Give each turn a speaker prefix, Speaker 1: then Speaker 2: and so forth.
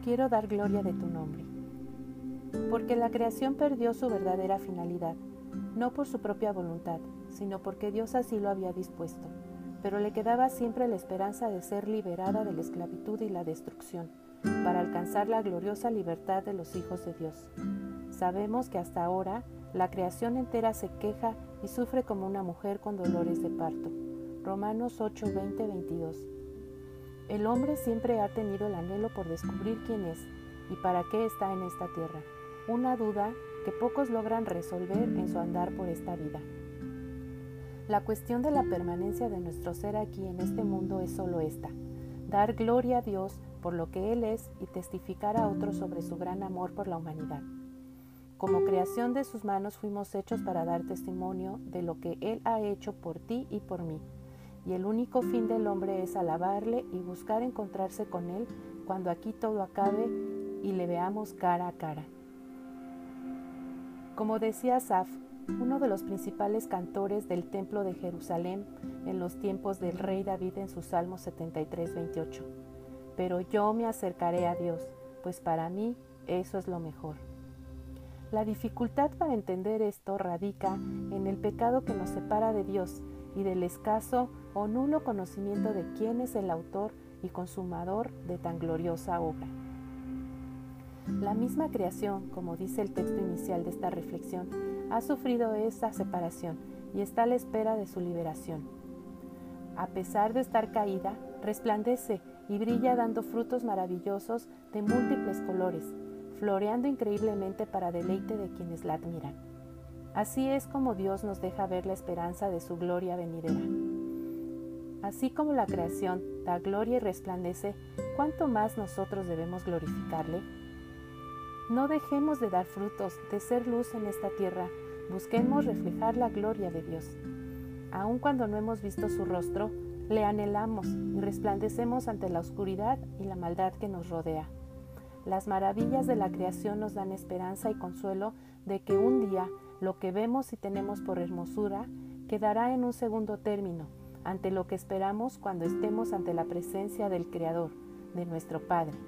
Speaker 1: quiero dar gloria de tu nombre. Porque la creación perdió su verdadera finalidad, no por su propia voluntad, sino porque Dios así lo había dispuesto, pero le quedaba siempre la esperanza de ser liberada de la esclavitud y la destrucción, para alcanzar la gloriosa libertad de los hijos de Dios. Sabemos que hasta ahora la creación entera se queja y sufre como una mujer con dolores de parto. Romanos 8, 20, 22. El hombre siempre ha tenido el anhelo por descubrir quién es y para qué está en esta tierra, una duda que pocos logran resolver en su andar por esta vida. La cuestión de la permanencia de nuestro ser aquí en este mundo es solo esta, dar gloria a Dios por lo que Él es y testificar a otros sobre su gran amor por la humanidad. Como creación de sus manos fuimos hechos para dar testimonio de lo que Él ha hecho por ti y por mí. Y el único fin del hombre es alabarle y buscar encontrarse con Él cuando aquí todo acabe y le veamos cara a cara. Como decía Asaf, uno de los principales cantores del Templo de Jerusalén en los tiempos del rey David en su Salmo 73, 28. Pero yo me acercaré a Dios, pues para mí eso es lo mejor. La dificultad para entender esto radica en el pecado que nos separa de Dios y del escaso o nulo conocimiento de quién es el autor y consumador de tan gloriosa obra. La misma creación, como dice el texto inicial de esta reflexión, ha sufrido esa separación y está a la espera de su liberación. A pesar de estar caída, resplandece y brilla dando frutos maravillosos de múltiples colores, floreando increíblemente para deleite de quienes la admiran. Así es como Dios nos deja ver la esperanza de su gloria venidera. Así como la creación da gloria y resplandece, ¿cuánto más nosotros debemos glorificarle? No dejemos de dar frutos, de ser luz en esta tierra, busquemos reflejar la gloria de Dios. Aun cuando no hemos visto su rostro, le anhelamos y resplandecemos ante la oscuridad y la maldad que nos rodea. Las maravillas de la creación nos dan esperanza y consuelo de que un día lo que vemos y tenemos por hermosura quedará en un segundo término ante lo que esperamos cuando estemos ante la presencia del Creador, de nuestro Padre.